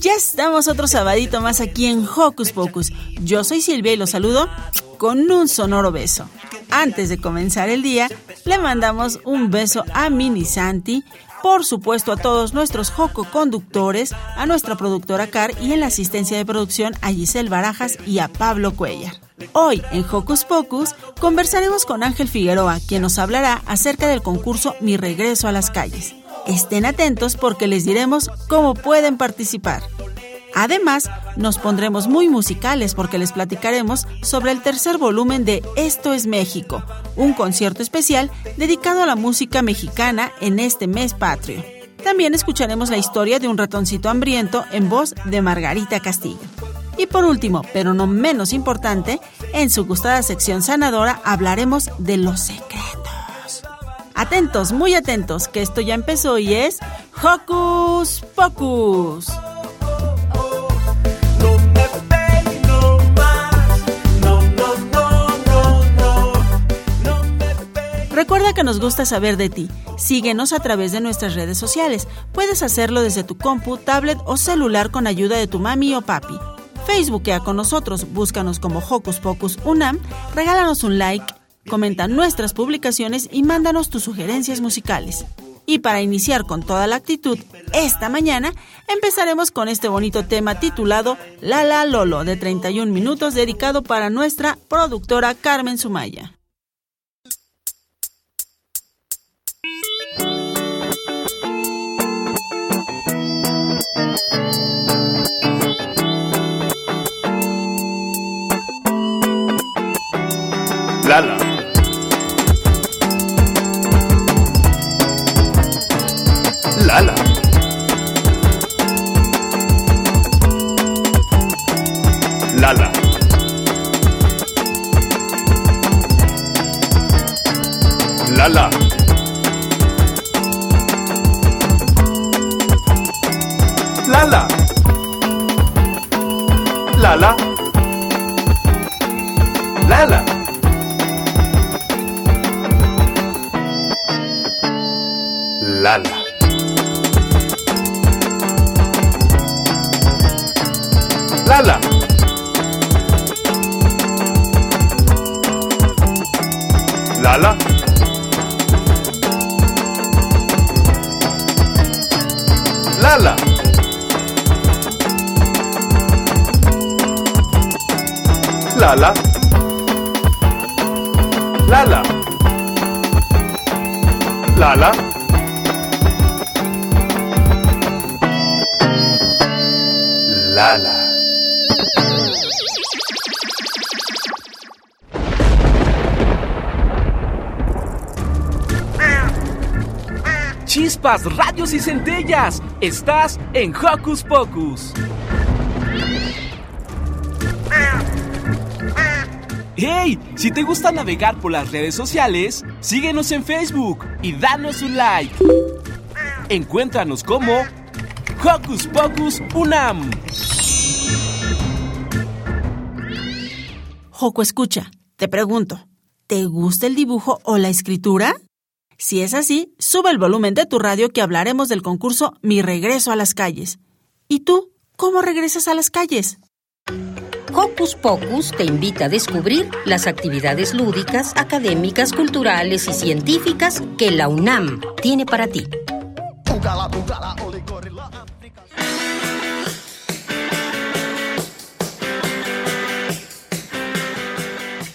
Ya estamos otro sabadito más aquí en Hocus Pocus. Yo soy Silvia y los saludo con un sonoro beso. Antes de comenzar el día, le mandamos un beso a Mini Santi, por supuesto a todos nuestros Joco conductores, a nuestra productora Car y en la asistencia de producción a Giselle Barajas y a Pablo Cuellar. Hoy en Hocus Pocus conversaremos con Ángel Figueroa, quien nos hablará acerca del concurso Mi Regreso a las Calles. Estén atentos porque les diremos cómo pueden participar. Además, nos pondremos muy musicales porque les platicaremos sobre el tercer volumen de Esto es México, un concierto especial dedicado a la música mexicana en este mes patrio. También escucharemos la historia de un ratoncito hambriento en voz de Margarita Castillo. Y por último, pero no menos importante, en su gustada sección sanadora hablaremos de los secretos. Atentos, muy atentos, que esto ya empezó y es Hocus Pocus. Recuerda que nos gusta saber de ti. Síguenos a través de nuestras redes sociales. Puedes hacerlo desde tu compu, tablet o celular con ayuda de tu mami o papi. Facebookea con nosotros, búscanos como Hocus Pocus Unam, regálanos un like, comenta nuestras publicaciones y mándanos tus sugerencias musicales. Y para iniciar con toda la actitud, esta mañana empezaremos con este bonito tema titulado Lala Lolo de 31 minutos dedicado para nuestra productora Carmen Sumaya. Lala. Lala. Lala. Lala. Lala. Lala. Lala. Lala. Lala. Lala. Lala. Lala. Lala. Lala. Radios y centellas. Estás en Hocus Pocus. ¡Hey! Si te gusta navegar por las redes sociales, síguenos en Facebook y danos un like. Encuéntranos como Hocus Pocus Unam. Joco, escucha, te pregunto, ¿te gusta el dibujo o la escritura? Si es así, sube el volumen de tu radio que hablaremos del concurso Mi regreso a las calles. ¿Y tú cómo regresas a las calles? Hocus Pocus te invita a descubrir las actividades lúdicas, académicas, culturales y científicas que la UNAM tiene para ti.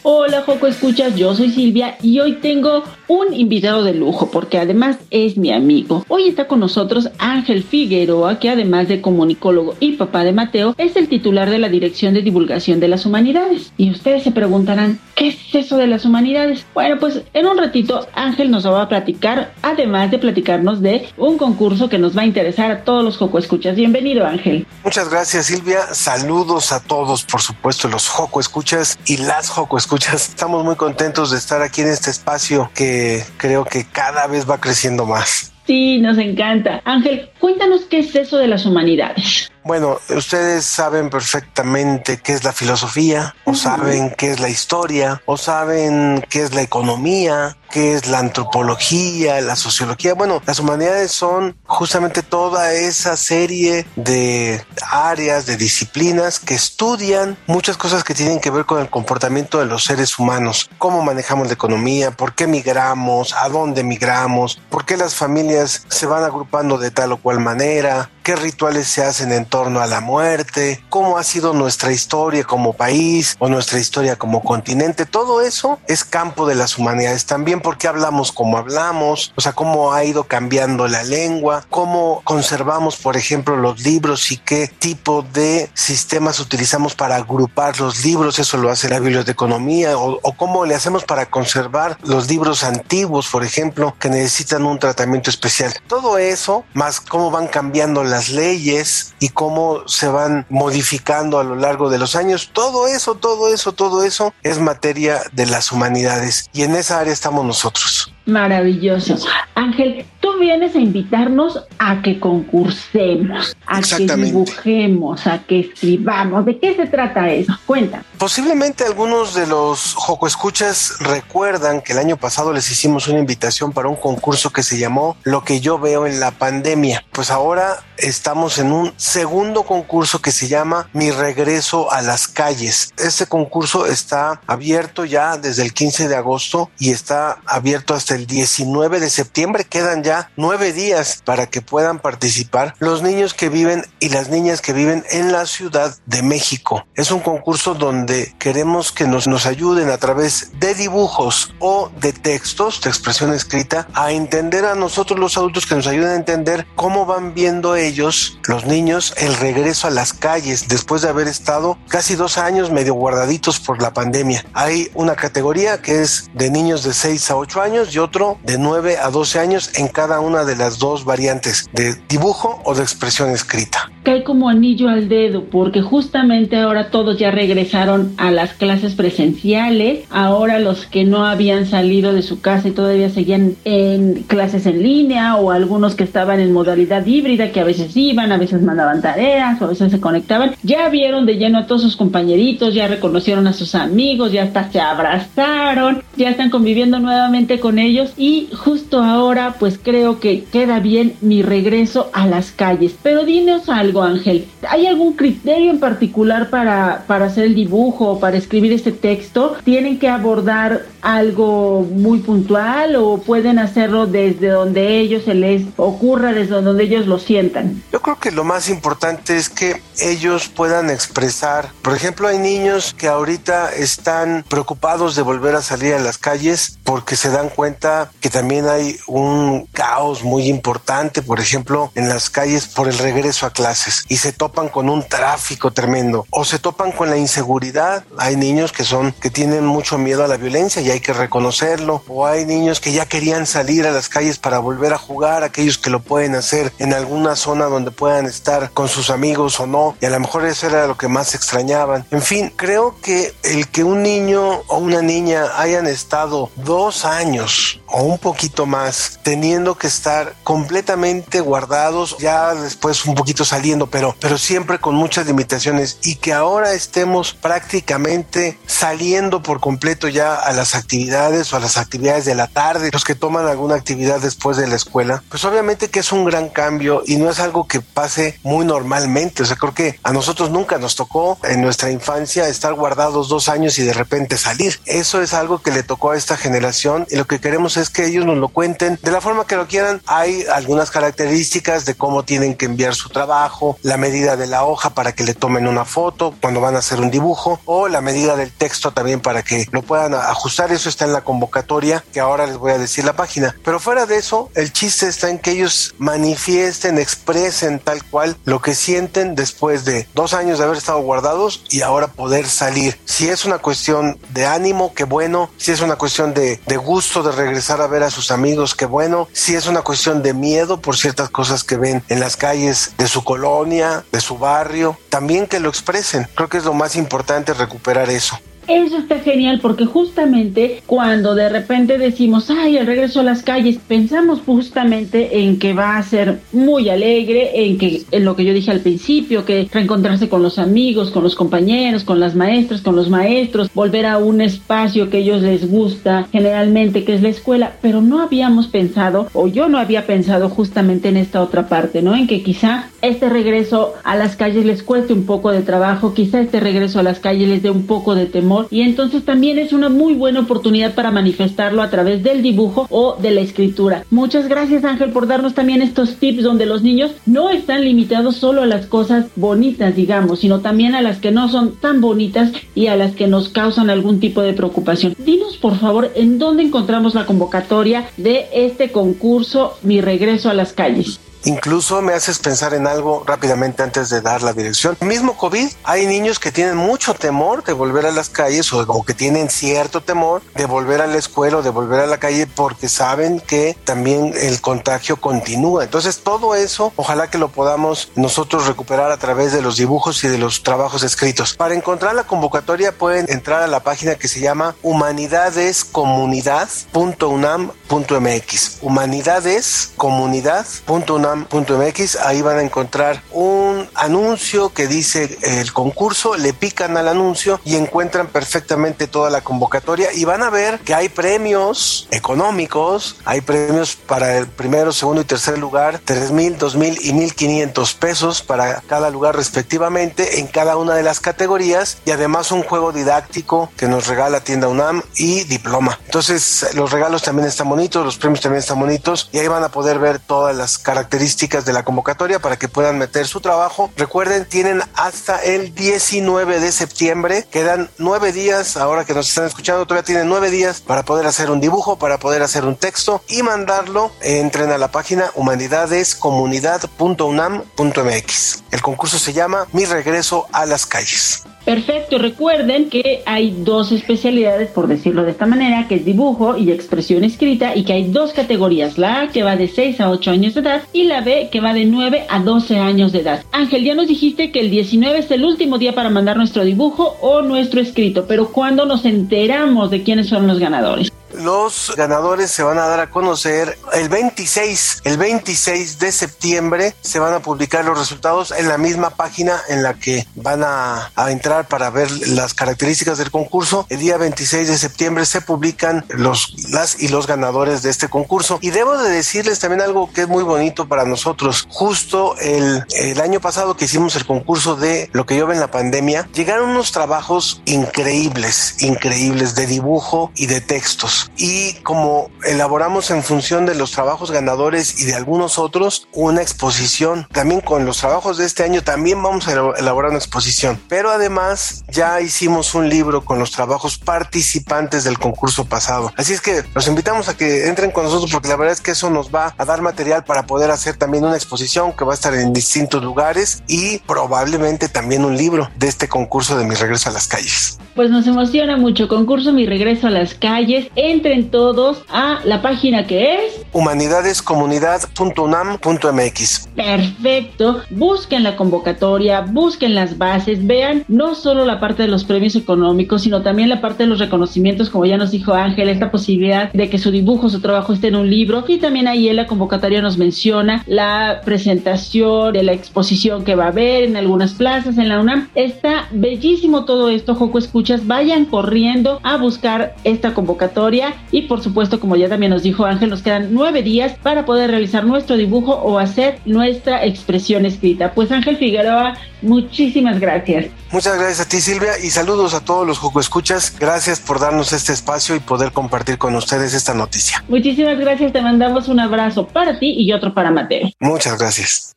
Hola Joco Escuchas, yo soy Silvia y hoy tengo un invitado de lujo porque además es mi amigo. Hoy está con nosotros Ángel Figueroa que además de comunicólogo y papá de Mateo es el titular de la Dirección de Divulgación de las Humanidades. Y ustedes se preguntarán, ¿qué es eso de las humanidades? Bueno, pues en un ratito Ángel nos va a platicar, además de platicarnos de un concurso que nos va a interesar a todos los Joco Escuchas. Bienvenido Ángel. Muchas gracias Silvia, saludos a todos, por supuesto, los Joco Escuchas y las Joco Escuchas Estamos muy contentos de estar aquí en este espacio que creo que cada vez va creciendo más. Sí, nos encanta. Ángel, cuéntanos qué es eso de las humanidades. Bueno, ustedes saben perfectamente qué es la filosofía, o saben qué es la historia, o saben qué es la economía, qué es la antropología, la sociología. Bueno, las humanidades son justamente toda esa serie de áreas, de disciplinas que estudian muchas cosas que tienen que ver con el comportamiento de los seres humanos, cómo manejamos la economía, por qué migramos, a dónde migramos, por qué las familias se van agrupando de tal o cual manera, qué rituales se hacen en torno a la muerte, cómo ha sido nuestra historia como país o nuestra historia como continente. Todo eso es campo de las humanidades. También porque hablamos como hablamos, o sea, cómo ha ido cambiando la lengua, cómo conservamos, por ejemplo, los libros y qué tipo de sistemas utilizamos para agrupar los libros. Eso lo hace la biblioteconomía o, o cómo le hacemos para conservar los libros antiguos, por ejemplo, que necesitan un tratamiento especial. Todo eso, más cómo van cambiando las leyes y cómo se van modificando a lo largo de los años. Todo eso, todo eso, todo eso es materia de las humanidades y en esa área estamos nosotros. Maravilloso. Ángel, tú vienes a invitarnos a que concursemos, a que dibujemos, a que escribamos. ¿De qué se trata eso? Cuenta. Posiblemente algunos de los Joco Escuchas recuerdan que el año pasado les hicimos una invitación para un concurso que se llamó Lo que yo veo en la pandemia. Pues ahora estamos en un segundo concurso que se llama Mi regreso a las calles. Este concurso está abierto ya desde el 15 de agosto y está abierto hasta el 19 de septiembre. Quedan ya nueve días para que puedan participar los niños que viven y las niñas que viven en la Ciudad de México. Es un concurso donde queremos que nos, nos ayuden a través de dibujos o de textos, de expresión escrita, a entender a nosotros los adultos que nos ayuden a entender cómo van viendo ellos, los niños, el regreso a las calles después de haber estado casi dos años medio guardaditos por la pandemia. Hay una categoría que es de niños de 6 a 8 años y otro de 9 a 12 años en cada una de las dos variantes de dibujo o de expresión escrita. Cae como anillo al dedo porque justamente ahora todos ya regresaron a las clases presenciales, ahora los que no habían salido de su casa y todavía seguían en clases en línea o algunos que estaban en modalidad híbrida que a veces iban, a veces mandaban tareas o a veces se conectaban, ya vieron de lleno a todos sus compañeritos, ya reconocieron a sus amigos, ya hasta se abrazaron, ya están conviviendo nuevamente con ellos y justo ahora pues creo que queda bien mi regreso a las calles. Pero dinos algo Ángel, ¿hay algún criterio en particular para, para hacer el dibujo o para escribir este texto? ¿Tienen que abordar algo muy puntual o pueden hacerlo desde donde ellos se les ocurra, desde donde ellos lo sientan? Yo creo que lo más importante es que ellos puedan expresar, por ejemplo, hay niños que ahorita están preocupados de volver a salir a las calles porque se dan cuenta que también hay un caos muy importante, por ejemplo, en las calles por el regreso a clases y se topan con un tráfico tremendo o se topan con la inseguridad. Hay niños que son que tienen mucho miedo a la violencia y hay que reconocerlo o hay niños que ya querían salir a las calles para volver a jugar, aquellos que lo pueden hacer en alguna zona donde puedan estar con sus amigos o no y a lo mejor eso era lo que más extrañaban. En fin, creo que el que un niño o una niña hayan estado dos años o un poquito más, teniendo que estar completamente guardados, ya después un poquito saliendo pero, pero siempre con muchas limitaciones y que ahora estemos prácticamente saliendo por completo ya a las actividades o a las actividades de la tarde, los que toman alguna actividad después de la escuela, pues obviamente que es un gran cambio y no es algo que pase muy normalmente. O sea, creo que a nosotros nunca nos tocó en nuestra infancia estar guardados dos años y de repente salir. Eso es algo que le tocó a esta generación y lo que queremos es que ellos nos lo cuenten de la forma que lo quieran. Hay algunas características de cómo tienen que enviar su trabajo, la medida de la hoja para que le tomen una foto cuando van a hacer un dibujo o la medida del texto también para que lo puedan ajustar. Eso está en la convocatoria que ahora les voy a decir la página. Pero fuera de eso, el chiste está en que ellos manifiesten, expresen tal cual lo que sienten después de dos años de haber estado guardados y ahora poder salir. Si es una cuestión de ánimo, qué bueno. Si es una cuestión de, de gusto de regresar a ver a sus amigos, qué bueno. Si es una cuestión de miedo por ciertas cosas que ven en las calles de su colonia, de su barrio, también que lo expresen. Creo que es lo más importante recuperar eso. Eso está genial porque justamente cuando de repente decimos, ay, el regreso a las calles, pensamos justamente en que va a ser muy alegre, en que en lo que yo dije al principio, que reencontrarse con los amigos, con los compañeros, con las maestras, con los maestros, volver a un espacio que ellos les gusta generalmente, que es la escuela, pero no habíamos pensado, o yo no había pensado justamente en esta otra parte, ¿no? En que quizá este regreso a las calles les cueste un poco de trabajo, quizá este regreso a las calles les dé un poco de temor y entonces también es una muy buena oportunidad para manifestarlo a través del dibujo o de la escritura. Muchas gracias Ángel por darnos también estos tips donde los niños no están limitados solo a las cosas bonitas, digamos, sino también a las que no son tan bonitas y a las que nos causan algún tipo de preocupación. Dinos por favor en dónde encontramos la convocatoria de este concurso Mi regreso a las calles. Incluso me haces pensar en algo rápidamente antes de dar la dirección. mismo COVID, hay niños que tienen mucho temor de volver a las calles o, que tienen cierto temor de volver a la escuela o de volver a la calle porque saben que también el contagio continúa. Entonces todo eso, ojalá que lo podamos nosotros recuperar a través de los dibujos y de los trabajos escritos. Para encontrar la convocatoria pueden entrar a la página que se llama humanidadescomunidad.unam.mx. Humanidadescomunidad.unam .mx, ahí van a encontrar un anuncio que dice el concurso, le pican al anuncio y encuentran perfectamente toda la convocatoria y van a ver que hay premios económicos, hay premios para el primero, segundo y tercer lugar, tres mil, dos mil y mil quinientos pesos para cada lugar respectivamente en cada una de las categorías y además un juego didáctico que nos regala tienda UNAM y diploma. Entonces los regalos también están bonitos, los premios también están bonitos y ahí van a poder ver todas las características de la convocatoria para que puedan meter su trabajo. Recuerden, tienen hasta el 19 de septiembre. Quedan nueve días, ahora que nos están escuchando, todavía tienen nueve días para poder hacer un dibujo, para poder hacer un texto y mandarlo. Entren a la página humanidadescomunidad.unam.mx. El concurso se llama Mi regreso a las calles. Perfecto, recuerden que hay dos especialidades, por decirlo de esta manera, que es dibujo y expresión escrita, y que hay dos categorías, la A que va de 6 a 8 años de edad y la B que va de 9 a 12 años de edad. Ángel, ya nos dijiste que el 19 es el último día para mandar nuestro dibujo o nuestro escrito, pero ¿cuándo nos enteramos de quiénes son los ganadores? Los ganadores se van a dar a conocer el 26, el 26 de septiembre se van a publicar los resultados en la misma página en la que van a, entrar para ver las características del concurso. El día 26 de septiembre se publican los, las y los ganadores de este concurso. Y debo de decirles también algo que es muy bonito para nosotros. Justo el, año pasado que hicimos el concurso de lo que yo en la pandemia, llegaron unos trabajos increíbles, increíbles de dibujo y de textos y como elaboramos en función de los trabajos ganadores y de algunos otros una exposición. También con los trabajos de este año también vamos a elaborar una exposición. Pero además ya hicimos un libro con los trabajos participantes del concurso pasado. Así es que los invitamos a que entren con nosotros porque la verdad es que eso nos va a dar material para poder hacer también una exposición que va a estar en distintos lugares y probablemente también un libro de este concurso de mi regreso a las calles. Pues nos emociona mucho concurso Mi regreso a las calles entren todos a la página que es humanidadescomunidad.unam.mx. Perfecto. Busquen la convocatoria, busquen las bases, vean no solo la parte de los premios económicos, sino también la parte de los reconocimientos, como ya nos dijo Ángel, esta posibilidad de que su dibujo, su trabajo esté en un libro. Y también ahí en la convocatoria nos menciona la presentación de la exposición que va a haber en algunas plazas en la UNAM. Está bellísimo todo esto, Joco Escuchas. Vayan corriendo a buscar esta convocatoria y por supuesto, como ya también nos dijo Ángel, nos quedan nueve días para poder realizar nuestro dibujo o hacer nuestra expresión escrita. Pues Ángel Figueroa, muchísimas gracias. Muchas gracias a ti Silvia y saludos a todos los Joco Escuchas. Gracias por darnos este espacio y poder compartir con ustedes esta noticia. Muchísimas gracias, te mandamos un abrazo para ti y otro para Mateo. Muchas gracias.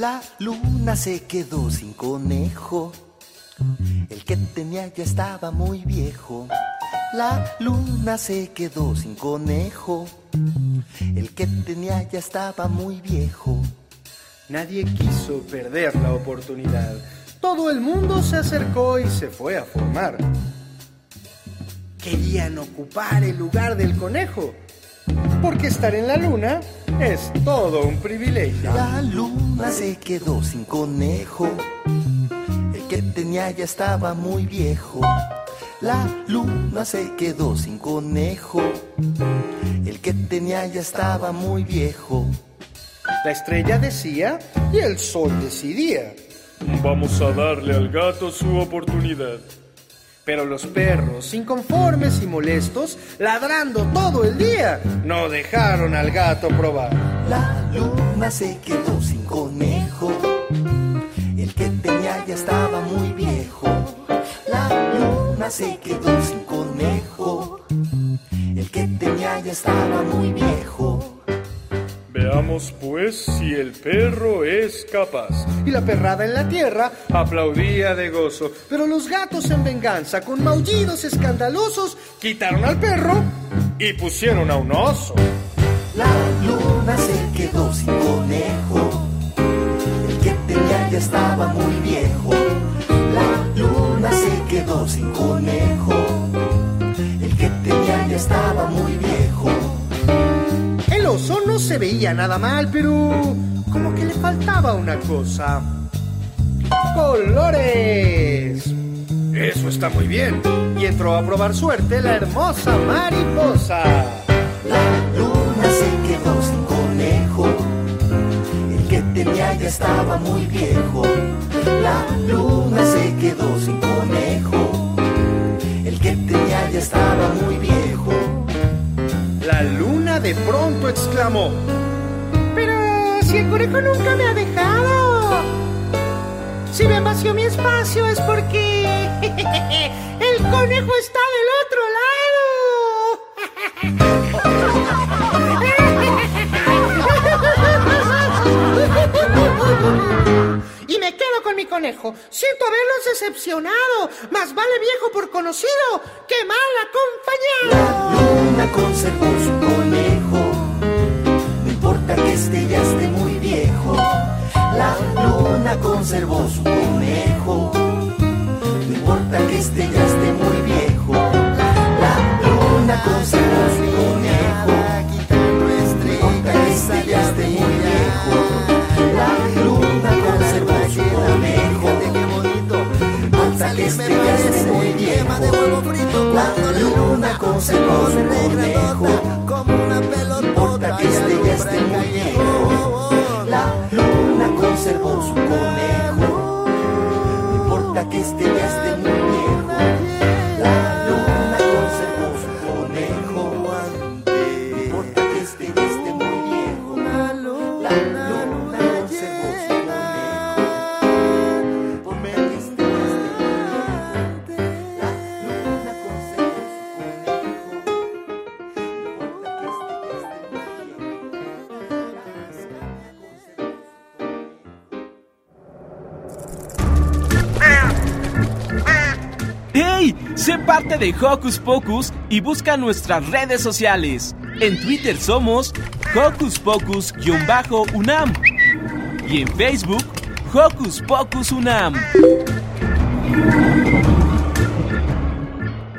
La luna se quedó sin conejo. El que tenía ya estaba muy viejo. La luna se quedó sin conejo. El que tenía ya estaba muy viejo. Nadie quiso perder la oportunidad. Todo el mundo se acercó y se fue a formar. Querían ocupar el lugar del conejo. Porque estar en la luna es todo un privilegio. La luna se quedó sin conejo. El que tenía ya estaba muy viejo. La luna se quedó sin conejo. El que tenía ya estaba muy viejo. La estrella decía y el sol decidía. Vamos a darle al gato su oportunidad. Pero los perros, inconformes y molestos, ladrando todo el día, no dejaron al gato probar. La luna se quedó sin conejo. El que tenía ya estaba muy viejo. La luna se quedó sin conejo. El que tenía ya estaba muy viejo. Veamos pues si el perro es capaz. Y la perrada en la tierra aplaudía de gozo. Pero los gatos en venganza, con maullidos escandalosos, quitaron al perro y pusieron a un oso. La luna se quedó sin conejo. El que tenía ya estaba muy viejo. La luna se quedó sin conejo. El que tenía ya estaba muy viejo. No se veía nada mal, pero como que le faltaba una cosa. ¡Colores! Eso está muy bien. Y entró a probar suerte la hermosa mariposa. La luna se quedó sin conejo. El que tenía ya estaba muy viejo. La luna se quedó sin conejo. El que tenía ya estaba muy viejo. La luna de pronto exclamó. Pero si el conejo nunca me ha dejado. Si me vació mi espacio es porque el conejo está del otro lado. y me quedo con mi conejo. Siento haberlos decepcionado. Más vale viejo por conocido que mal acompañado. La luna conservó su conejo. No importa que esté ya esté muy viejo. La luna conservó su conejo. No importa que esté ya esté muy viejo. La luna conservó su conejo. No importa que esté ya esté muy viejo. La luna La luna conservó su conejo. No importa que esté ya esté muy viejo. La luna conservó su conejo. No importa que esté ya esté muy de Hocus Pocus y busca nuestras redes sociales. En Twitter somos Hocus Pocus-UNAM y en Facebook Hocus Pocus UNAM.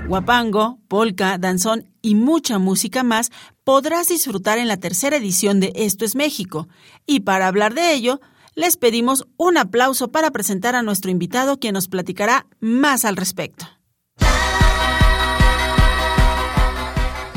Guapango, polka, danzón y mucha música más podrás disfrutar en la tercera edición de Esto es México. Y para hablar de ello, les pedimos un aplauso para presentar a nuestro invitado quien nos platicará más al respecto.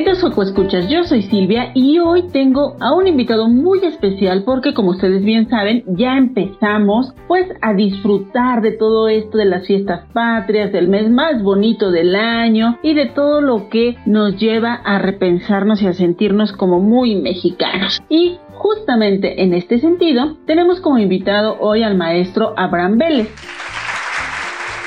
Queridos Escuchas, yo soy Silvia y hoy tengo a un invitado muy especial porque como ustedes bien saben, ya empezamos pues a disfrutar de todo esto de las fiestas patrias, del mes más bonito del año y de todo lo que nos lleva a repensarnos y a sentirnos como muy mexicanos. Y justamente en este sentido, tenemos como invitado hoy al maestro Abraham Vélez.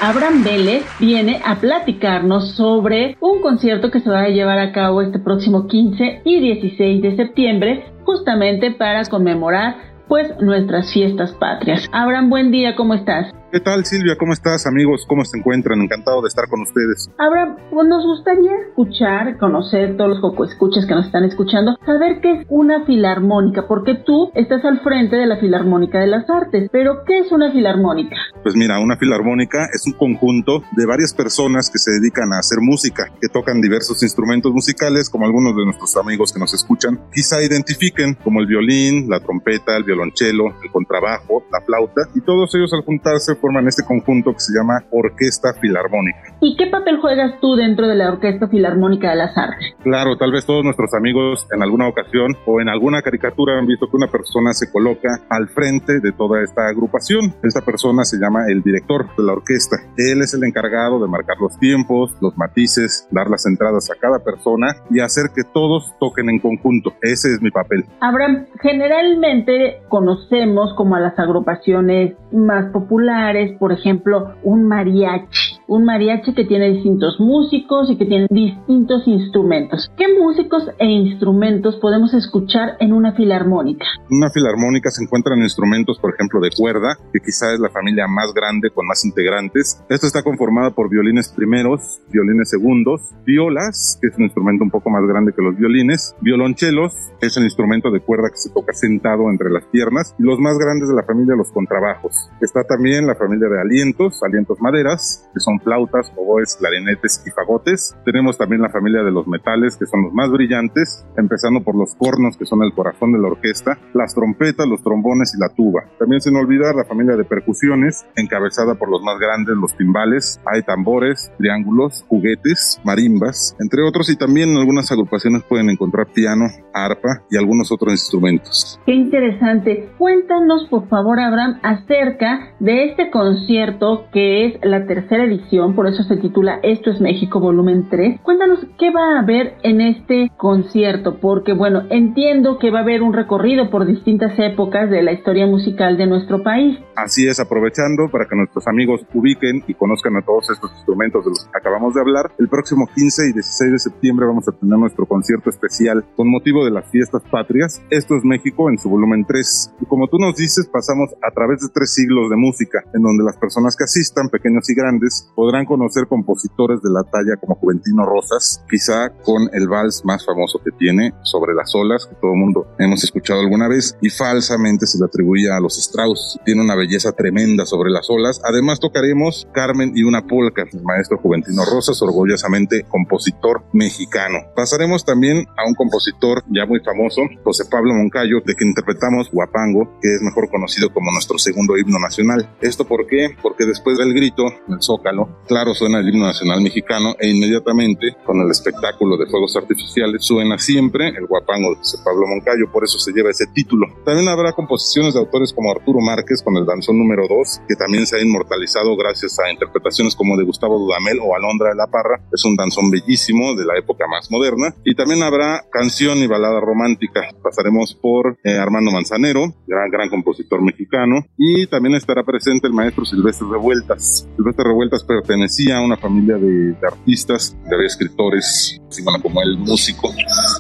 Abraham Vélez viene a platicarnos sobre un concierto que se va a llevar a cabo este próximo 15 y 16 de septiembre, justamente para conmemorar pues nuestras fiestas patrias. Abraham, buen día, ¿cómo estás? ¿Qué tal Silvia? ¿Cómo estás amigos? ¿Cómo se encuentran? Encantado de estar con ustedes. Ahora, pues nos gustaría escuchar, conocer todos los coco escuchas que nos están escuchando, saber qué es una filarmónica, porque tú estás al frente de la Filarmónica de las Artes, pero ¿qué es una filarmónica? Pues mira, una filarmónica es un conjunto de varias personas que se dedican a hacer música, que tocan diversos instrumentos musicales, como algunos de nuestros amigos que nos escuchan quizá identifiquen, como el violín, la trompeta, el violonchelo, el contrabajo, la flauta, y todos ellos al juntarse forman este conjunto que se llama Orquesta Filarmónica. ¿Y qué papel juegas tú dentro de la Orquesta Filarmónica de las Artes? Claro, tal vez todos nuestros amigos en alguna ocasión o en alguna caricatura han visto que una persona se coloca al frente de toda esta agrupación. Esta persona se llama el director de la orquesta. Él es el encargado de marcar los tiempos, los matices, dar las entradas a cada persona y hacer que todos toquen en conjunto. Ese es mi papel. Abraham, generalmente conocemos como a las agrupaciones más populares por ejemplo, un mariachi. Un mariachi que tiene distintos músicos y que tiene distintos instrumentos. ¿Qué músicos e instrumentos podemos escuchar en una filarmónica? Una filarmónica se encuentran instrumentos, por ejemplo, de cuerda, que quizá es la familia más grande con más integrantes. Esto está conformado por violines primeros, violines segundos, violas, que es un instrumento un poco más grande que los violines, violonchelos, es el instrumento de cuerda que se toca sentado entre las piernas, y los más grandes de la familia, los contrabajos. Está también la familia de alientos, alientos maderas, que son flautas, oboes, clarinetes y fagotes. Tenemos también la familia de los metales, que son los más brillantes, empezando por los cornos, que son el corazón de la orquesta, las trompetas, los trombones y la tuba. También sin olvidar la familia de percusiones, encabezada por los más grandes, los timbales, hay tambores, triángulos, juguetes, marimbas, entre otros, y también en algunas agrupaciones pueden encontrar piano, arpa y algunos otros instrumentos. Qué interesante. Cuéntanos, por favor, Abraham, acerca de este concierto que es la tercera edición, por eso se titula Esto es México volumen 3. Cuéntanos qué va a haber en este concierto, porque bueno, entiendo que va a haber un recorrido por distintas épocas de la historia musical de nuestro país. Así es, aprovechando para que nuestros amigos ubiquen y conozcan a todos estos instrumentos de los que acabamos de hablar, el próximo 15 y 16 de septiembre vamos a tener nuestro concierto especial con motivo de las fiestas patrias. Esto es México en su volumen 3. Y como tú nos dices, pasamos a través de tres siglos de música, en donde las personas que asistan, pequeños y grandes, podrán conocer compositores de la talla como Juventino Rosas, quizá con el vals más famoso que tiene, Sobre las olas, que todo el mundo hemos escuchado alguna vez, y falsamente se le atribuía a los Strauss. Tiene una belleza tremenda sobre las olas. Además tocaremos Carmen y una polca, el maestro Juventino Rosas, orgullosamente compositor mexicano. Pasaremos también a un compositor ya muy famoso, José Pablo Moncayo, de quien interpretamos Guapango, que es mejor conocido como nuestro segundo himno nacional. Esto por qué? Porque después del grito, en el Zócalo. Claro, suena el himno nacional mexicano e inmediatamente con el espectáculo de fuegos artificiales suena siempre el guapango de José Pablo Moncayo, por eso se lleva ese título. También habrá composiciones de autores como Arturo Márquez con el danzón número 2, que también se ha inmortalizado gracias a interpretaciones como de Gustavo Dudamel o Alondra de la Parra. Es un danzón bellísimo de la época más moderna. Y también habrá canción y balada romántica. Pasaremos por eh, Armando Manzanero, gran, gran compositor mexicano. Y también estará presente el maestro Silvestre Revueltas. Silvestre Revueltas pertenecía a una familia de, de artistas, de escritores, así bueno, como el músico,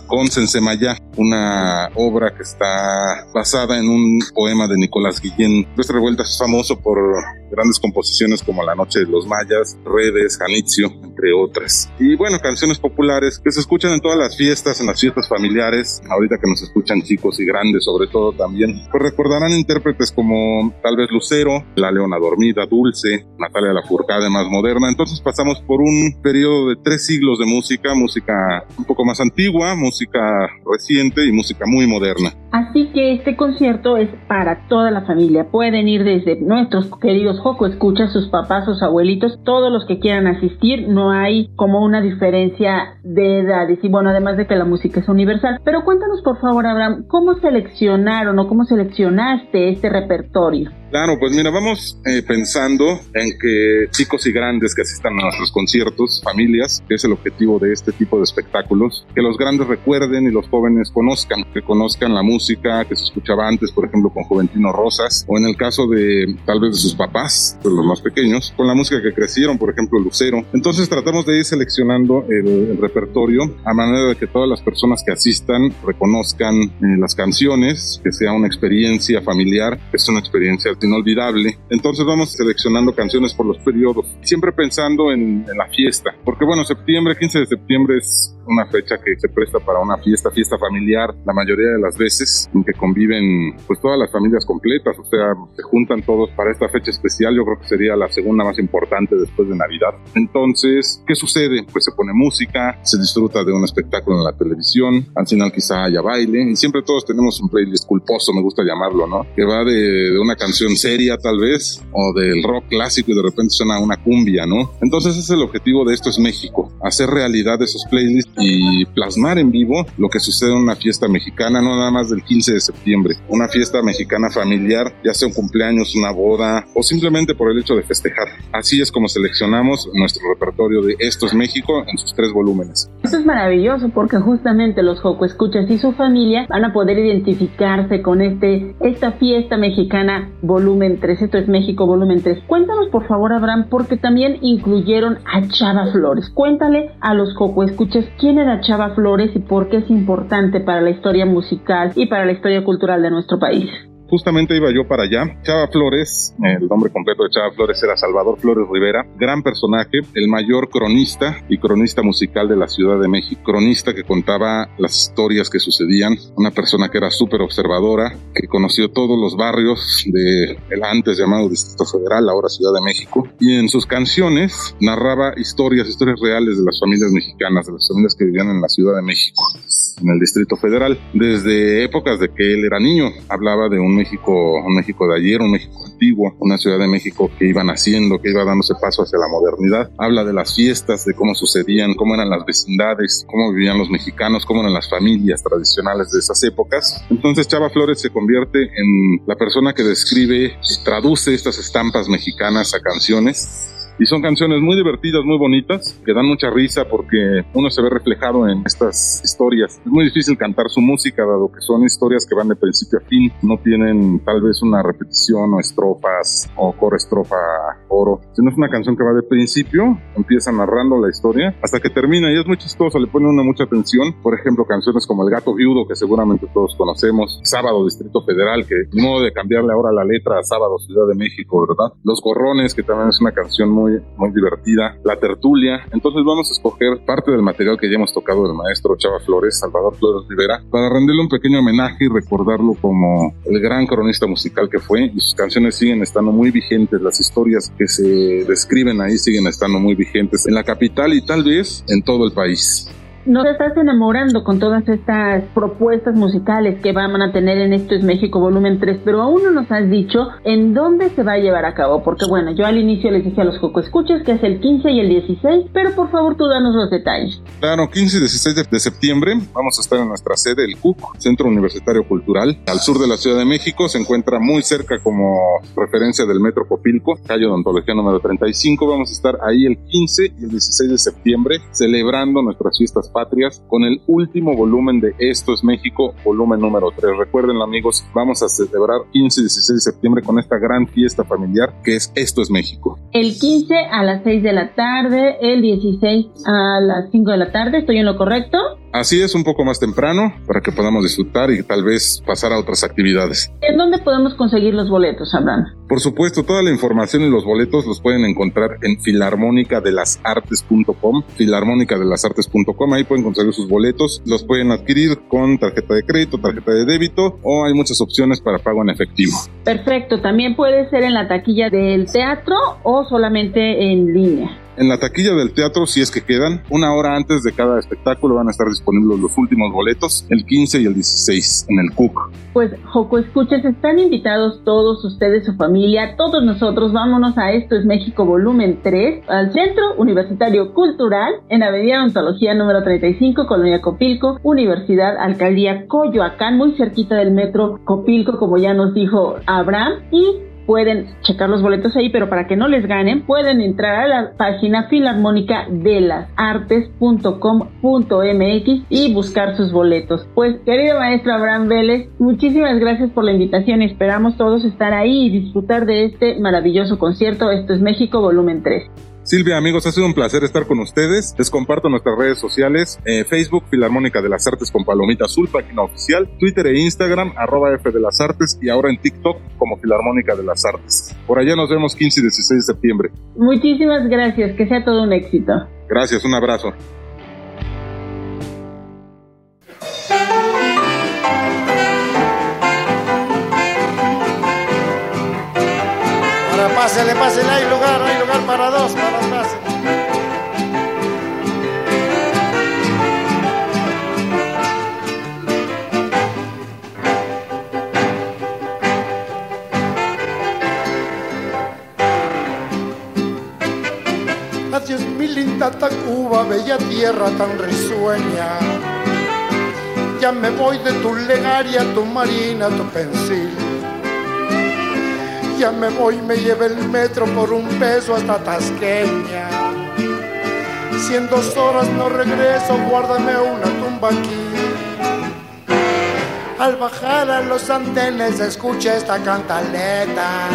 con Sensemayá, una obra que está basada en un poema de Nicolás Guillén. Silvestre Revueltas es famoso por grandes composiciones como La Noche de los Mayas, Redes, Janitzio, entre otras. Y bueno, canciones populares que se escuchan en todas las fiestas, en las fiestas familiares, ahorita que nos escuchan chicos y grandes sobre todo también, pues recordarán intérpretes como tal vez Lucero, La Leona Dormida, Dulce, Natalia Lafourcade más moderna. Entonces pasamos por un periodo de tres siglos de música, música un poco más antigua, música reciente y música muy moderna. Así que este concierto es para toda la familia. Pueden ir desde nuestros queridos Joco Escucha, sus papás, sus abuelitos, todos los que quieran asistir. No hay como una diferencia de edades. Y bueno, además de que la música es universal. Pero cuéntanos por favor, Abraham, ¿cómo seleccionaron o cómo seleccionaste este repertorio? Claro, pues mira, vamos eh, pensando en que chicos y grandes que asistan a nuestros conciertos, familias, que es el objetivo de este tipo de espectáculos, que los grandes recuerden y los jóvenes conozcan, que conozcan la música que se escuchaba antes, por ejemplo, con Juventino Rosas, o en el caso de tal vez de sus papás, pues los más pequeños, con la música que crecieron, por ejemplo, Lucero. Entonces tratamos de ir seleccionando el, el repertorio a manera de que todas las personas que asistan reconozcan eh, las canciones, que sea una experiencia familiar, que es una experiencia inolvidable. Entonces vamos seleccionando canciones por los periodos, siempre pensando en, en, la fiesta, porque bueno, septiembre, 15 de septiembre es una fecha que se presta para una fiesta, fiesta familiar, la mayoría de las veces, en que conviven pues todas las familias completas, o sea, se juntan todos para esta fecha especial, yo creo que sería la segunda más importante después de Navidad. Entonces, ¿qué sucede? Pues se pone música, se disfruta de un espectáculo en la televisión, al final quizá haya baile, y siempre todos tenemos un playlist culposo, me gusta llamarlo, ¿no? Que va de, de una canción seria tal vez, o del rock clásico y de repente suena una cumbia, ¿no? Entonces ese es el objetivo de esto es México, hacer realidad esos playlists y plasmar en vivo lo que sucede en una fiesta mexicana, no nada más del 15 de septiembre, una fiesta mexicana familiar, ya sea un cumpleaños, una boda o simplemente por el hecho de festejar. Así es como seleccionamos nuestro repertorio de Esto es México en sus tres volúmenes. Esto es maravilloso porque justamente los Joco Escuchas y su familia van a poder identificarse con este esta fiesta mexicana volumen 3, esto es México volumen 3. Cuéntanos por favor Abraham porque también incluyeron a Chava Flores. Cuéntale a los Joco Escuchas quién era Chava Flores y por qué es importante para la historia musical y para la historia cultural de nuestro país justamente iba yo para allá. Chava Flores, el nombre completo de Chava Flores era Salvador Flores Rivera, gran personaje, el mayor cronista y cronista musical de la Ciudad de México, cronista que contaba las historias que sucedían, una persona que era súper observadora, que conoció todos los barrios de el antes llamado Distrito Federal, ahora Ciudad de México, y en sus canciones narraba historias, historias reales de las familias mexicanas, de las familias que vivían en la Ciudad de México, en el Distrito Federal, desde épocas de que él era niño, hablaba de un México, un México de ayer, un México antiguo, una Ciudad de México que iba naciendo, que iba dándose paso hacia la modernidad. Habla de las fiestas, de cómo sucedían, cómo eran las vecindades, cómo vivían los mexicanos, cómo eran las familias tradicionales de esas épocas. Entonces Chava Flores se convierte en la persona que describe traduce estas estampas mexicanas a canciones y son canciones muy divertidas, muy bonitas, que dan mucha risa porque uno se ve reflejado en estas historias. Es muy difícil cantar su música, dado que son historias que van de principio a fin, no tienen tal vez una repetición o estrofas o coro, estrofa, coro, sino es una canción que va de principio, empieza narrando la historia hasta que termina y es muy chistoso, le pone una mucha atención. Por ejemplo, canciones como El Gato Viudo, que seguramente todos conocemos, Sábado Distrito Federal, que no de cambiarle ahora la letra a Sábado Ciudad de México, ¿verdad? Los Gorrones, que también es una canción muy muy, muy divertida, la tertulia. Entonces vamos a escoger parte del material que ya hemos tocado del maestro Chava Flores, Salvador Flores Rivera, para rendirle un pequeño homenaje y recordarlo como el gran cronista musical que fue. Y sus canciones siguen estando muy vigentes, las historias que se describen ahí siguen estando muy vigentes en la capital y tal vez en todo el país. Nos estás enamorando con todas estas propuestas musicales que van a tener en Esto es México volumen 3, pero aún no nos has dicho en dónde se va a llevar a cabo, porque bueno, yo al inicio les dije a los Coco Escuchas que es el 15 y el 16, pero por favor tú danos los detalles. Claro, 15 y 16 de, septiembre vamos a estar en nuestra sede, el CUC, Centro Universitario Cultural, al sur de la Ciudad de México, se encuentra muy cerca como referencia del Metro Copilco, calle Odontología número 35, vamos a estar ahí el 15 y el 16 de septiembre celebrando nuestras fiestas patrias con el último volumen de Esto es México, volumen número 3. Recuerden amigos, vamos a celebrar 15 y 16 de septiembre con esta gran fiesta familiar que es Esto es México. El 15 a las 6 de la tarde, el 16 a las 5 de la tarde, ¿estoy en lo correcto? Así es, un poco más temprano para que podamos disfrutar y tal vez pasar a otras actividades. ¿En dónde podemos conseguir los boletos, Abraham? Por supuesto, toda la información y los boletos los pueden encontrar en filarmónicadelasartes.com, filarmónicadelasartes.com, ahí pueden conseguir sus boletos, los pueden adquirir con tarjeta de crédito, tarjeta de débito o hay muchas opciones para pago en efectivo. Perfecto, también puede ser en la taquilla del teatro o solamente en línea. En la taquilla del teatro, si es que quedan, una hora antes de cada espectáculo van a estar disponibles los últimos boletos, el 15 y el 16 en el CUC. Pues, Joco, escuches, están invitados todos ustedes, su familia, todos nosotros, vámonos a Esto es México volumen 3, al Centro Universitario Cultural, en Avenida Ontología número 35, Colonia Copilco, Universidad Alcaldía Coyoacán, muy cerquita del metro Copilco, como ya nos dijo Abraham, y pueden checar los boletos ahí, pero para que no les ganen, pueden entrar a la página filarmónica de las artes.com.mx y buscar sus boletos. Pues, querido maestro Abraham Vélez, muchísimas gracias por la invitación. Esperamos todos estar ahí y disfrutar de este maravilloso concierto. Esto es México, volumen 3. Silvia, amigos, ha sido un placer estar con ustedes. Les comparto nuestras redes sociales, eh, Facebook, Filarmónica de las Artes con Palomita Azul, página oficial, Twitter e Instagram, arroba F de las Artes y ahora en TikTok como Filarmónica de las Artes. Por allá nos vemos 15 y 16 de septiembre. Muchísimas gracias, que sea todo un éxito. Gracias, un abrazo. Pásele, pásele, hay lugar, hay lugar para dos, para más. Adiós mi linda Tacuba, bella tierra tan risueña. Ya me voy de tu legaria, tu marina, tu pensil. Ya me voy, me lleva el metro por un peso hasta Tasqueña. Si en dos horas no regreso, guárdame una tumba aquí. Al bajar a los andenes escucha esta cantaleta.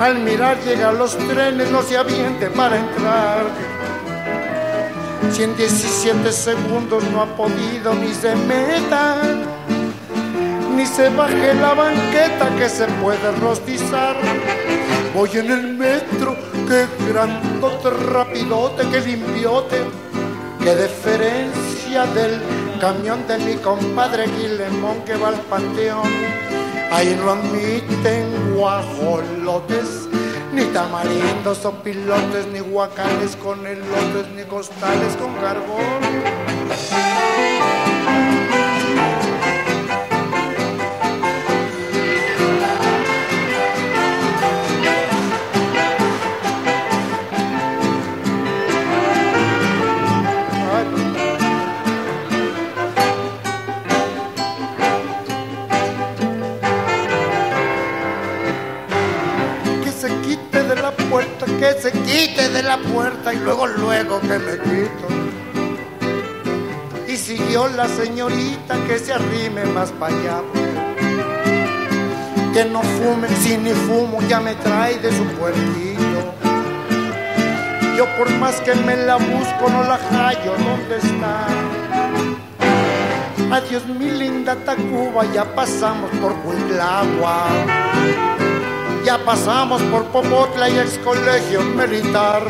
Al mirar llegan los trenes, no se aviente para entrar. Si en 17 segundos no ha podido ni se meta ni se baje la banqueta que se puede rostizar. Voy en el metro, que grandote, rapidote, que limpiote, que diferencia del camión de mi compadre Guilemón que va al panteón. Ahí no admiten guajolotes, ni tamarindos o pilotes, ni guacales con elotes, ni costales con carbón. Y luego, luego que me quito. Y siguió la señorita que se arrime más para allá. Que no fume, si ni fumo ya me trae de su puerquito. Yo por más que me la busco no la hallo, ¿dónde está? Adiós mi linda Tacuba, ya pasamos por Cuitlagua. Ya pasamos por Popotla y ex colegio militar.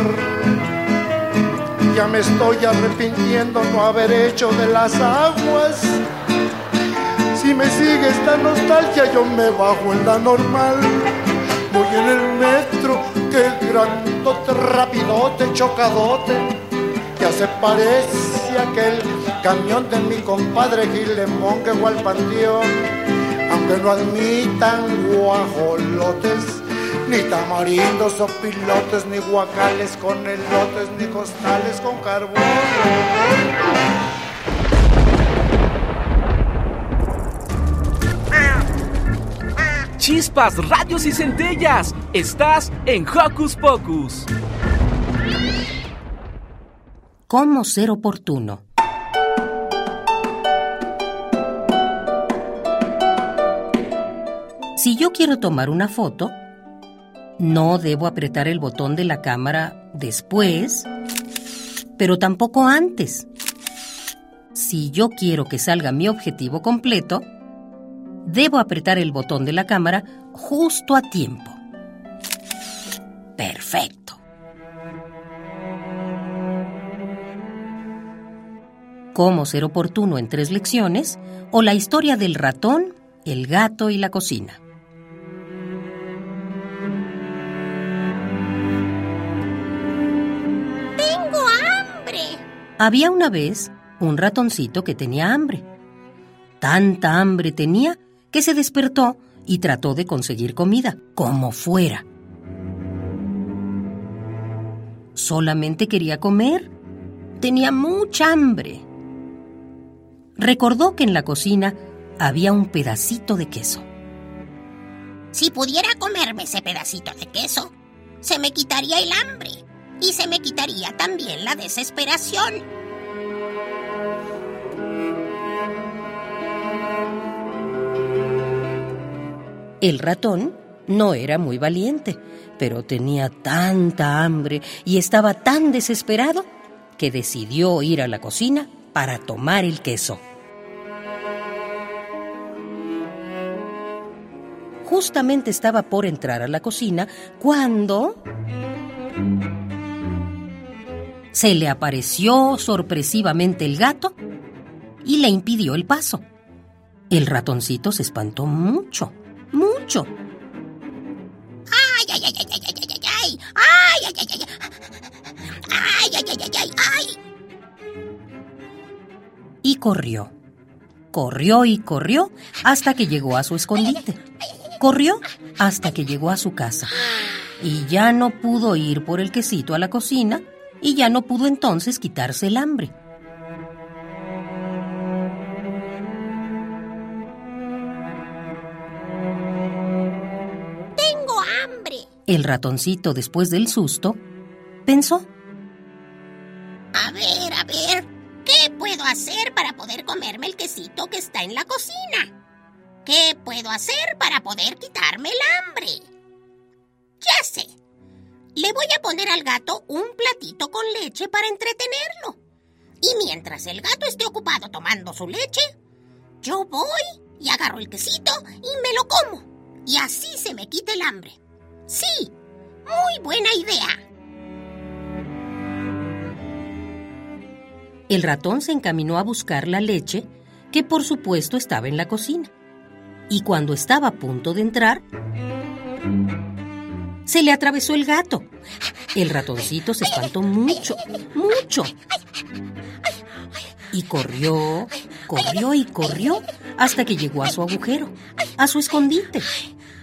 Ya me estoy arrepintiendo no haber hecho de las aguas. Si me sigue esta nostalgia, yo me bajo en la normal. Voy en el metro, que grandote, rapidote, chocadote. Ya se parece aquel camión de mi compadre Gilemón que fue al panteón. Aunque no admitan guajolotes, ni tamarindos o pilotes, ni guacales con elotes, ni costales con carbón. Chispas, radios y centellas. Estás en Hocus Pocus. ¿Cómo ser oportuno? Si yo quiero tomar una foto, no debo apretar el botón de la cámara después, pero tampoco antes. Si yo quiero que salga mi objetivo completo, debo apretar el botón de la cámara justo a tiempo. Perfecto. Cómo ser oportuno en tres lecciones o la historia del ratón, el gato y la cocina. Había una vez un ratoncito que tenía hambre. Tanta hambre tenía que se despertó y trató de conseguir comida, como fuera. Solamente quería comer. Tenía mucha hambre. Recordó que en la cocina había un pedacito de queso. Si pudiera comerme ese pedacito de queso, se me quitaría el hambre y se me quitaría también la desesperación. El ratón no era muy valiente, pero tenía tanta hambre y estaba tan desesperado que decidió ir a la cocina para tomar el queso. Justamente estaba por entrar a la cocina cuando se le apareció sorpresivamente el gato y le impidió el paso. El ratoncito se espantó mucho, mucho. ¡Ay, ay, ay, ay, ay, ay, ay, ay! ¡Ay, ay, ay, ay! ¡Ay, ay, ay, ay, ay, ay! Y corrió. Corrió y corrió hasta que llegó a su escondite. Corrió hasta que llegó a su casa. Y ya no pudo ir por el quesito a la cocina y ya no pudo entonces quitarse el hambre. ¡Tengo hambre! El ratoncito, después del susto, pensó. A ver, a ver, ¿qué puedo hacer para poder comerme el quesito que está en la cocina? ¿Qué puedo hacer para poder quitarme el hambre? Ya sé. Le voy a poner al gato un platito con leche para entretenerlo. Y mientras el gato esté ocupado tomando su leche, yo voy y agarro el quesito y me lo como. Y así se me quita el hambre. Sí, muy buena idea. El ratón se encaminó a buscar la leche, que por supuesto estaba en la cocina. Y cuando estaba a punto de entrar, se le atravesó el gato. El ratoncito se espantó mucho, mucho. Y corrió, corrió y corrió hasta que llegó a su agujero, a su escondite.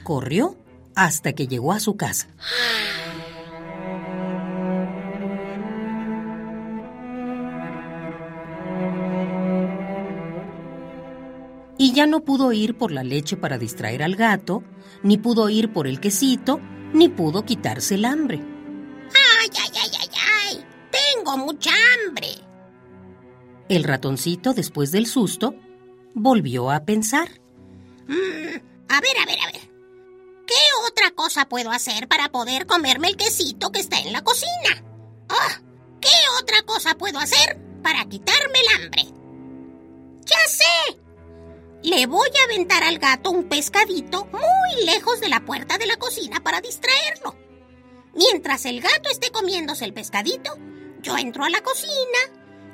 Corrió hasta que llegó a su casa. Y ya no pudo ir por la leche para distraer al gato, ni pudo ir por el quesito, ni pudo quitarse el hambre. ¡Ay, ay, ay, ay, ay! Tengo mucha hambre. El ratoncito, después del susto, volvió a pensar. Mm, a ver, a ver, a ver. ¿Qué otra cosa puedo hacer para poder comerme el quesito que está en la cocina? Ah, ¿Qué otra cosa puedo hacer para quitarme el hambre? ¡Ya sé! Le voy a aventar al gato un pescadito muy lejos de la puerta de la cocina para distraerlo. Mientras el gato esté comiéndose el pescadito, yo entro a la cocina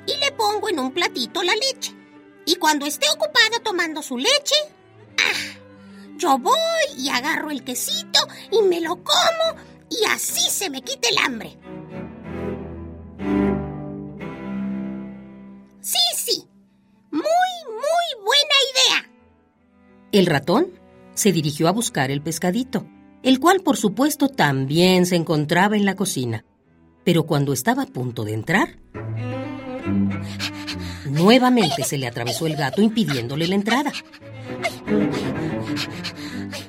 y le pongo en un platito la leche. Y cuando esté ocupado tomando su leche, ¡ah! yo voy y agarro el quesito y me lo como y así se me quita el hambre. El ratón se dirigió a buscar el pescadito, el cual por supuesto también se encontraba en la cocina. Pero cuando estaba a punto de entrar, nuevamente se le atravesó el gato impidiéndole la entrada.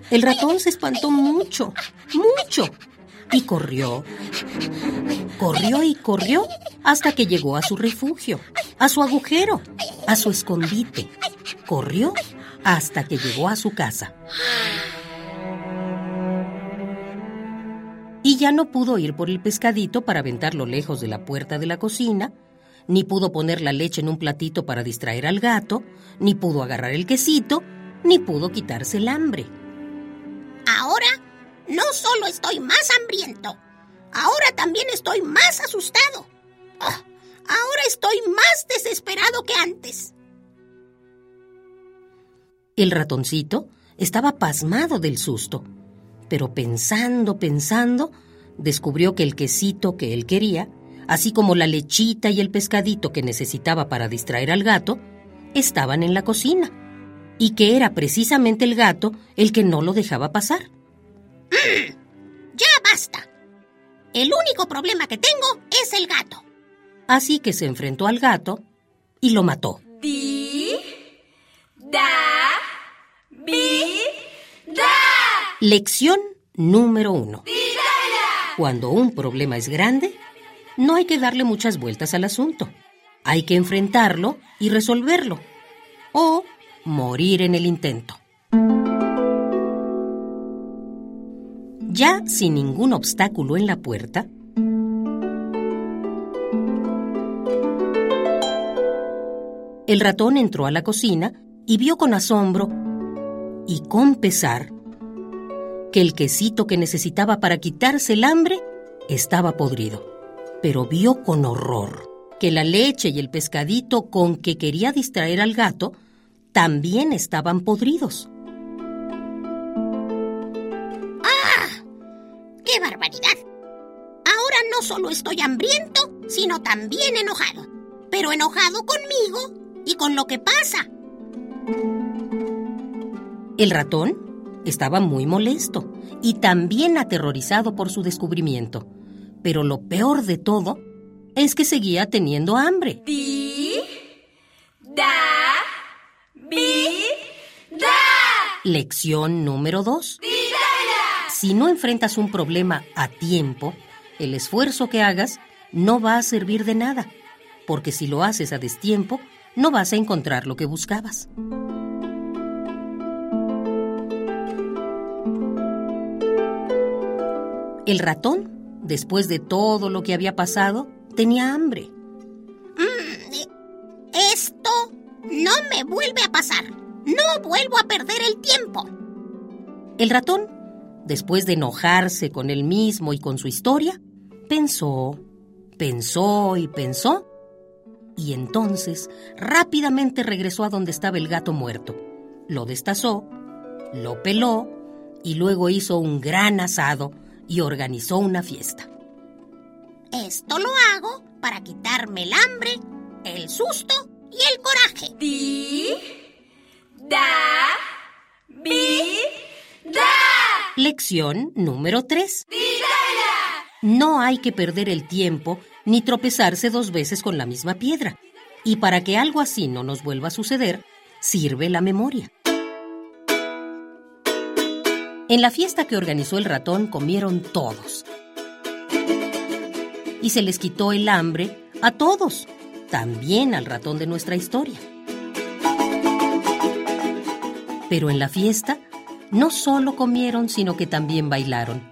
El ratón se espantó mucho, mucho, y corrió. Corrió y corrió hasta que llegó a su refugio, a su agujero, a su escondite. Corrió hasta que llegó a su casa. Y ya no pudo ir por el pescadito para aventarlo lejos de la puerta de la cocina, ni pudo poner la leche en un platito para distraer al gato, ni pudo agarrar el quesito, ni pudo quitarse el hambre. Ahora no solo estoy más hambriento, ahora también estoy más asustado. Ah, ahora estoy más desesperado que antes. El ratoncito estaba pasmado del susto, pero pensando, pensando, descubrió que el quesito que él quería, así como la lechita y el pescadito que necesitaba para distraer al gato, estaban en la cocina, y que era precisamente el gato el que no lo dejaba pasar. Mm, ya basta. El único problema que tengo es el gato. Así que se enfrentó al gato y lo mató. Di, da, Lección número uno. Cuando un problema es grande, no hay que darle muchas vueltas al asunto. Hay que enfrentarlo y resolverlo. O morir en el intento. Ya sin ningún obstáculo en la puerta, el ratón entró a la cocina y vio con asombro y con pesar que el quesito que necesitaba para quitarse el hambre estaba podrido. Pero vio con horror que la leche y el pescadito con que quería distraer al gato también estaban podridos. ¡Ah! ¡Qué barbaridad! Ahora no solo estoy hambriento, sino también enojado. Pero enojado conmigo y con lo que pasa. El ratón estaba muy molesto y también aterrorizado por su descubrimiento. Pero lo peor de todo es que seguía teniendo hambre. Di, da, bi, da. Lección número 2. Si no enfrentas un problema a tiempo, el esfuerzo que hagas no va a servir de nada, porque si lo haces a destiempo, no vas a encontrar lo que buscabas. El ratón, después de todo lo que había pasado, tenía hambre. Mm, esto no me vuelve a pasar. No vuelvo a perder el tiempo. El ratón, después de enojarse con él mismo y con su historia, pensó, pensó y pensó, y entonces rápidamente regresó a donde estaba el gato muerto. Lo destazó, lo peló y luego hizo un gran asado y organizó una fiesta. Esto lo hago para quitarme el hambre, el susto y el coraje. Di, da, bi, da. Lección número 3. No hay que perder el tiempo ni tropezarse dos veces con la misma piedra. Y para que algo así no nos vuelva a suceder, sirve la memoria. En la fiesta que organizó el ratón comieron todos. Y se les quitó el hambre a todos, también al ratón de nuestra historia. Pero en la fiesta no solo comieron, sino que también bailaron.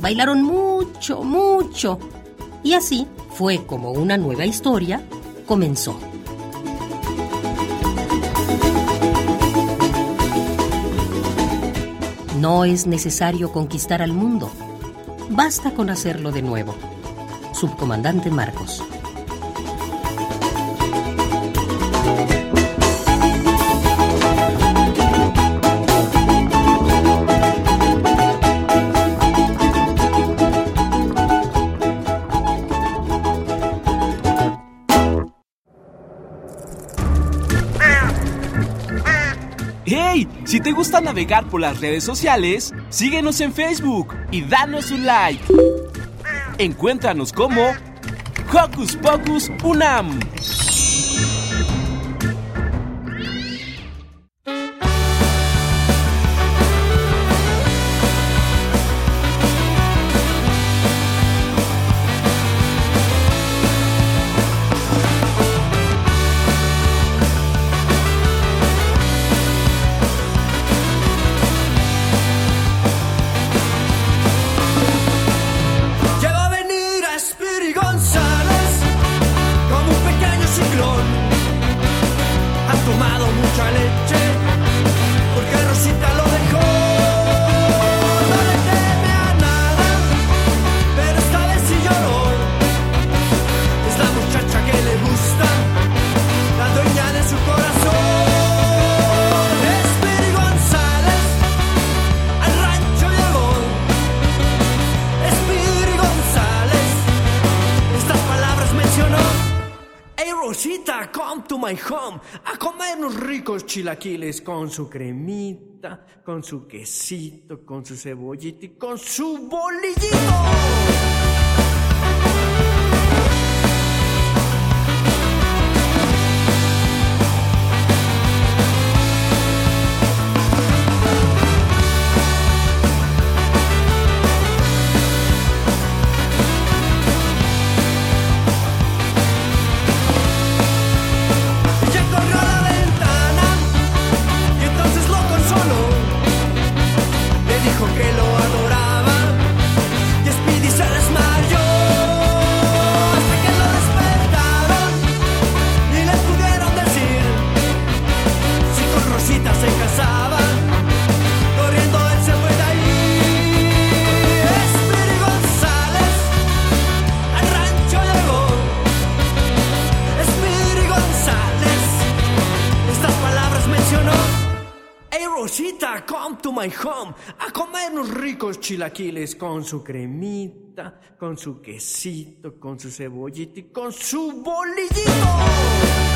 Bailaron mucho, mucho. Y así fue como una nueva historia comenzó. No es necesario conquistar al mundo. Basta con hacerlo de nuevo. Subcomandante Marcos. Gusta navegar por las redes sociales, síguenos en Facebook y danos un like. Encuéntranos como Hocus Pocus Unam. Rosita, come to my home a comer unos ricos chilaquiles con su cremita, con su quesito, con su cebollita y con su bolillito. Chilaquiles con su cremita, con su quesito, con su cebollita y con su bolillito.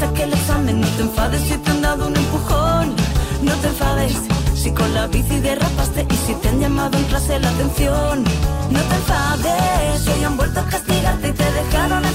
Suspendiste aquel examen. No te enfades si te han dado un empujón. No te enfades si con la bici derrapaste y si te han llamado en clase la atención. No te enfades si hoy han vuelto a castigarte y te dejaron en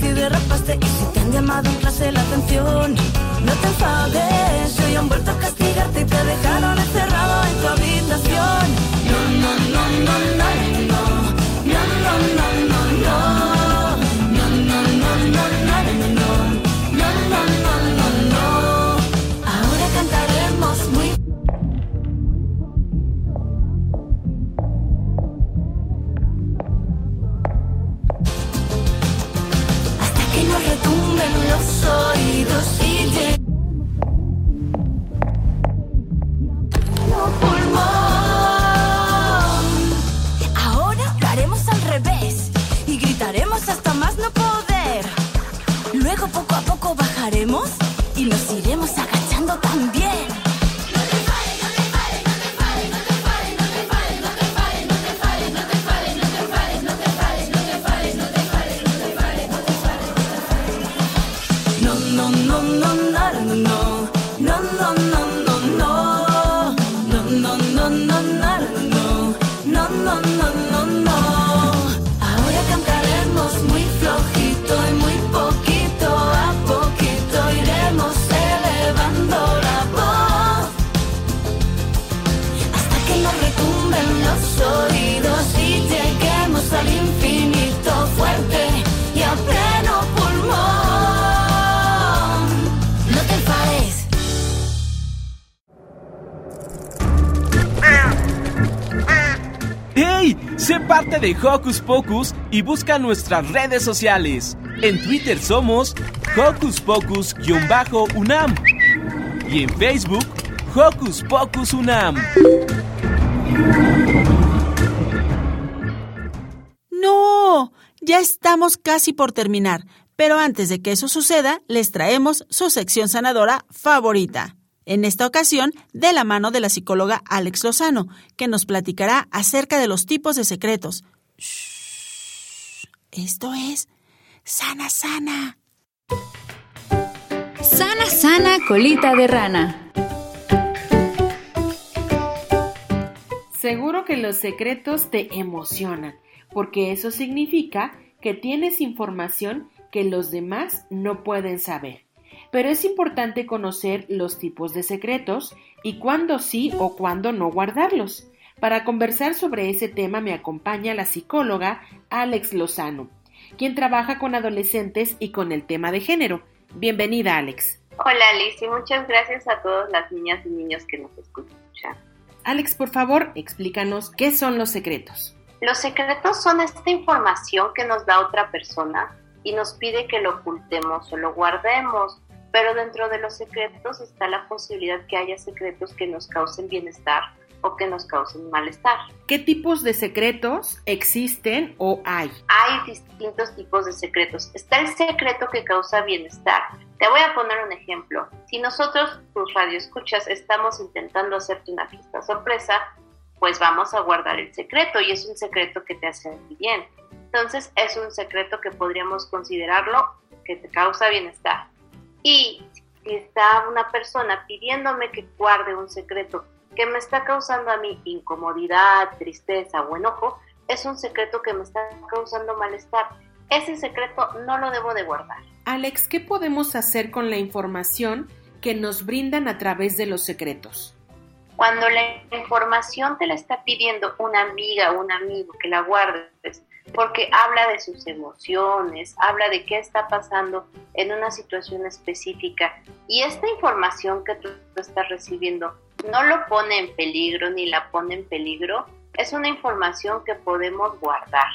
bici derrapaste y si te han llamado en clase la atención. No te enfades hoy han vuelto a castigarte y te dejaron encerrado en tu habitación. No, no, no, no. No, y nos iremos agachando también. Parte de Hocus Pocus y busca nuestras redes sociales. En Twitter somos Hocus Pocus-UNAM y en Facebook Hocus Pocus UNAM. ¡No! Ya estamos casi por terminar, pero antes de que eso suceda, les traemos su sección sanadora favorita. En esta ocasión, de la mano de la psicóloga Alex Lozano, que nos platicará acerca de los tipos de secretos. Shh. Esto es Sana Sana. Sana, sana, colita de rana. Seguro que los secretos te emocionan, porque eso significa que tienes información que los demás no pueden saber. Pero es importante conocer los tipos de secretos y cuándo sí o cuándo no guardarlos. Para conversar sobre ese tema me acompaña la psicóloga Alex Lozano, quien trabaja con adolescentes y con el tema de género. Bienvenida, Alex. Hola Liz y muchas gracias a todas las niñas y niños que nos escuchan. Alex, por favor, explícanos qué son los secretos. Los secretos son esta información que nos da otra persona y nos pide que lo ocultemos o lo guardemos, pero dentro de los secretos está la posibilidad que haya secretos que nos causen bienestar o que nos causen malestar. ¿Qué tipos de secretos existen o hay? Hay distintos tipos de secretos. Está el secreto que causa bienestar. Te voy a poner un ejemplo. Si nosotros, tus radioescuchas, estamos intentando hacerte una fiesta sorpresa, pues vamos a guardar el secreto y es un secreto que te hace bien. Entonces es un secreto que podríamos considerarlo que te causa bienestar. Y si está una persona pidiéndome que guarde un secreto que me está causando a mí incomodidad, tristeza o enojo, es un secreto que me está causando malestar. Ese secreto no lo debo de guardar. Alex, ¿qué podemos hacer con la información que nos brindan a través de los secretos? Cuando la información te la está pidiendo una amiga o un amigo que la guardes, porque habla de sus emociones, habla de qué está pasando en una situación específica y esta información que tú estás recibiendo no lo pone en peligro ni la pone en peligro, es una información que podemos guardar.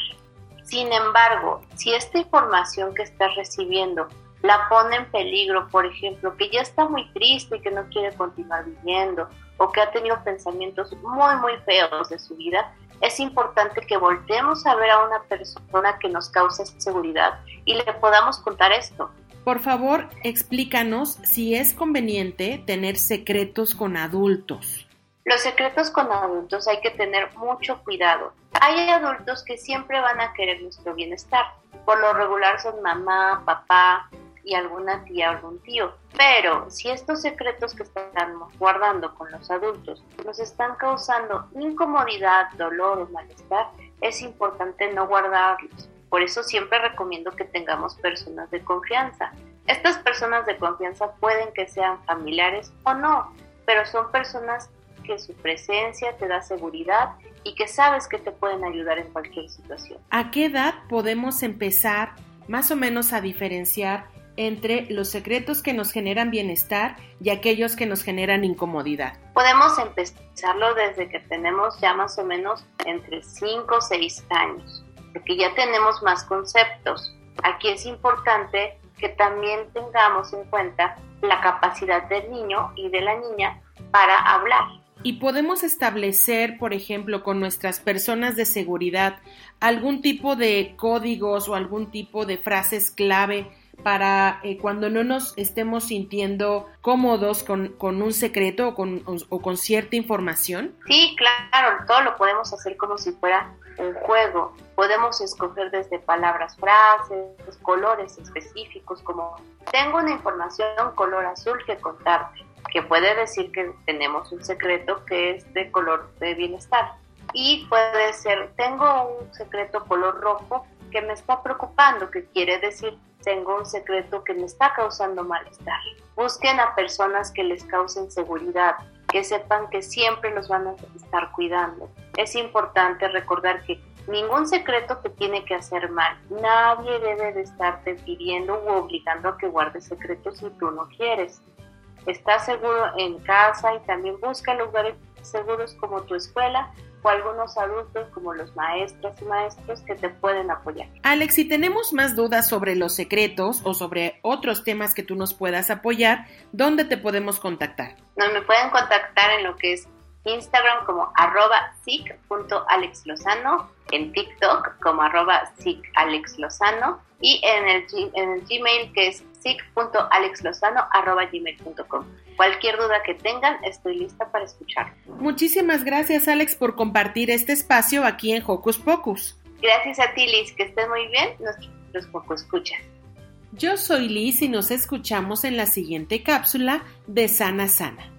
Sin embargo, si esta información que estás recibiendo la pone en peligro, por ejemplo, que ya está muy triste y que no quiere continuar viviendo o que ha tenido pensamientos muy, muy feos de su vida, es importante que volteemos a ver a una persona que nos causa seguridad y le podamos contar esto. Por favor, explícanos si es conveniente tener secretos con adultos. Los secretos con adultos hay que tener mucho cuidado. Hay adultos que siempre van a querer nuestro bienestar. Por lo regular son mamá, papá y alguna tía o algún tío. Pero si estos secretos que estamos guardando con los adultos nos están causando incomodidad, dolor o malestar, es importante no guardarlos. Por eso siempre recomiendo que tengamos personas de confianza. Estas personas de confianza pueden que sean familiares o no, pero son personas que su presencia te da seguridad y que sabes que te pueden ayudar en cualquier situación. ¿A qué edad podemos empezar más o menos a diferenciar entre los secretos que nos generan bienestar y aquellos que nos generan incomodidad? Podemos empezarlo desde que tenemos ya más o menos entre 5 o 6 años, porque ya tenemos más conceptos. Aquí es importante que también tengamos en cuenta la capacidad del niño y de la niña para hablar. Y podemos establecer, por ejemplo, con nuestras personas de seguridad, algún tipo de códigos o algún tipo de frases clave para eh, cuando no nos estemos sintiendo cómodos con, con un secreto o con, o con cierta información? Sí, claro, todo lo podemos hacer como si fuera un juego. Podemos escoger desde palabras, frases, colores específicos, como tengo una información color azul que contarte, que puede decir que tenemos un secreto que es de color de bienestar. Y puede ser, tengo un secreto color rojo me está preocupando, que quiere decir tengo un secreto que me está causando malestar. Busquen a personas que les causen seguridad, que sepan que siempre los van a estar cuidando. Es importante recordar que ningún secreto te tiene que hacer mal. Nadie debe de estarte pidiendo u obligando a que guardes secretos si tú no quieres. Estás seguro en casa y también busca lugares seguros como tu escuela o algunos adultos como los maestros y maestros que te pueden apoyar. Alex, si tenemos más dudas sobre los secretos o sobre otros temas que tú nos puedas apoyar, ¿dónde te podemos contactar? No, me pueden contactar en lo que es Instagram como arroba sic.alexlozano, en TikTok como arroba sicalexlozano y en el, en el Gmail que es sic.alexlozano.gmail.com. Cualquier duda que tengan, estoy lista para escuchar. Muchísimas gracias, Alex, por compartir este espacio aquí en Hocus Pocus. Gracias a ti, Liz, que estés muy bien. Nuestros poco escuchas. Yo soy Liz y nos escuchamos en la siguiente cápsula de Sana Sana.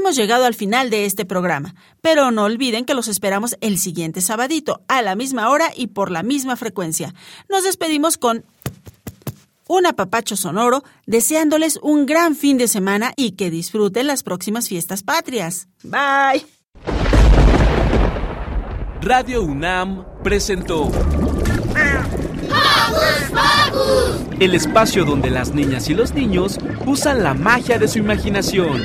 Hemos llegado al final de este programa, pero no olviden que los esperamos el siguiente sabadito, a la misma hora y por la misma frecuencia. Nos despedimos con un apapacho sonoro, deseándoles un gran fin de semana y que disfruten las próximas fiestas patrias. Bye. Radio UNAM presentó el espacio donde las niñas y los niños usan la magia de su imaginación.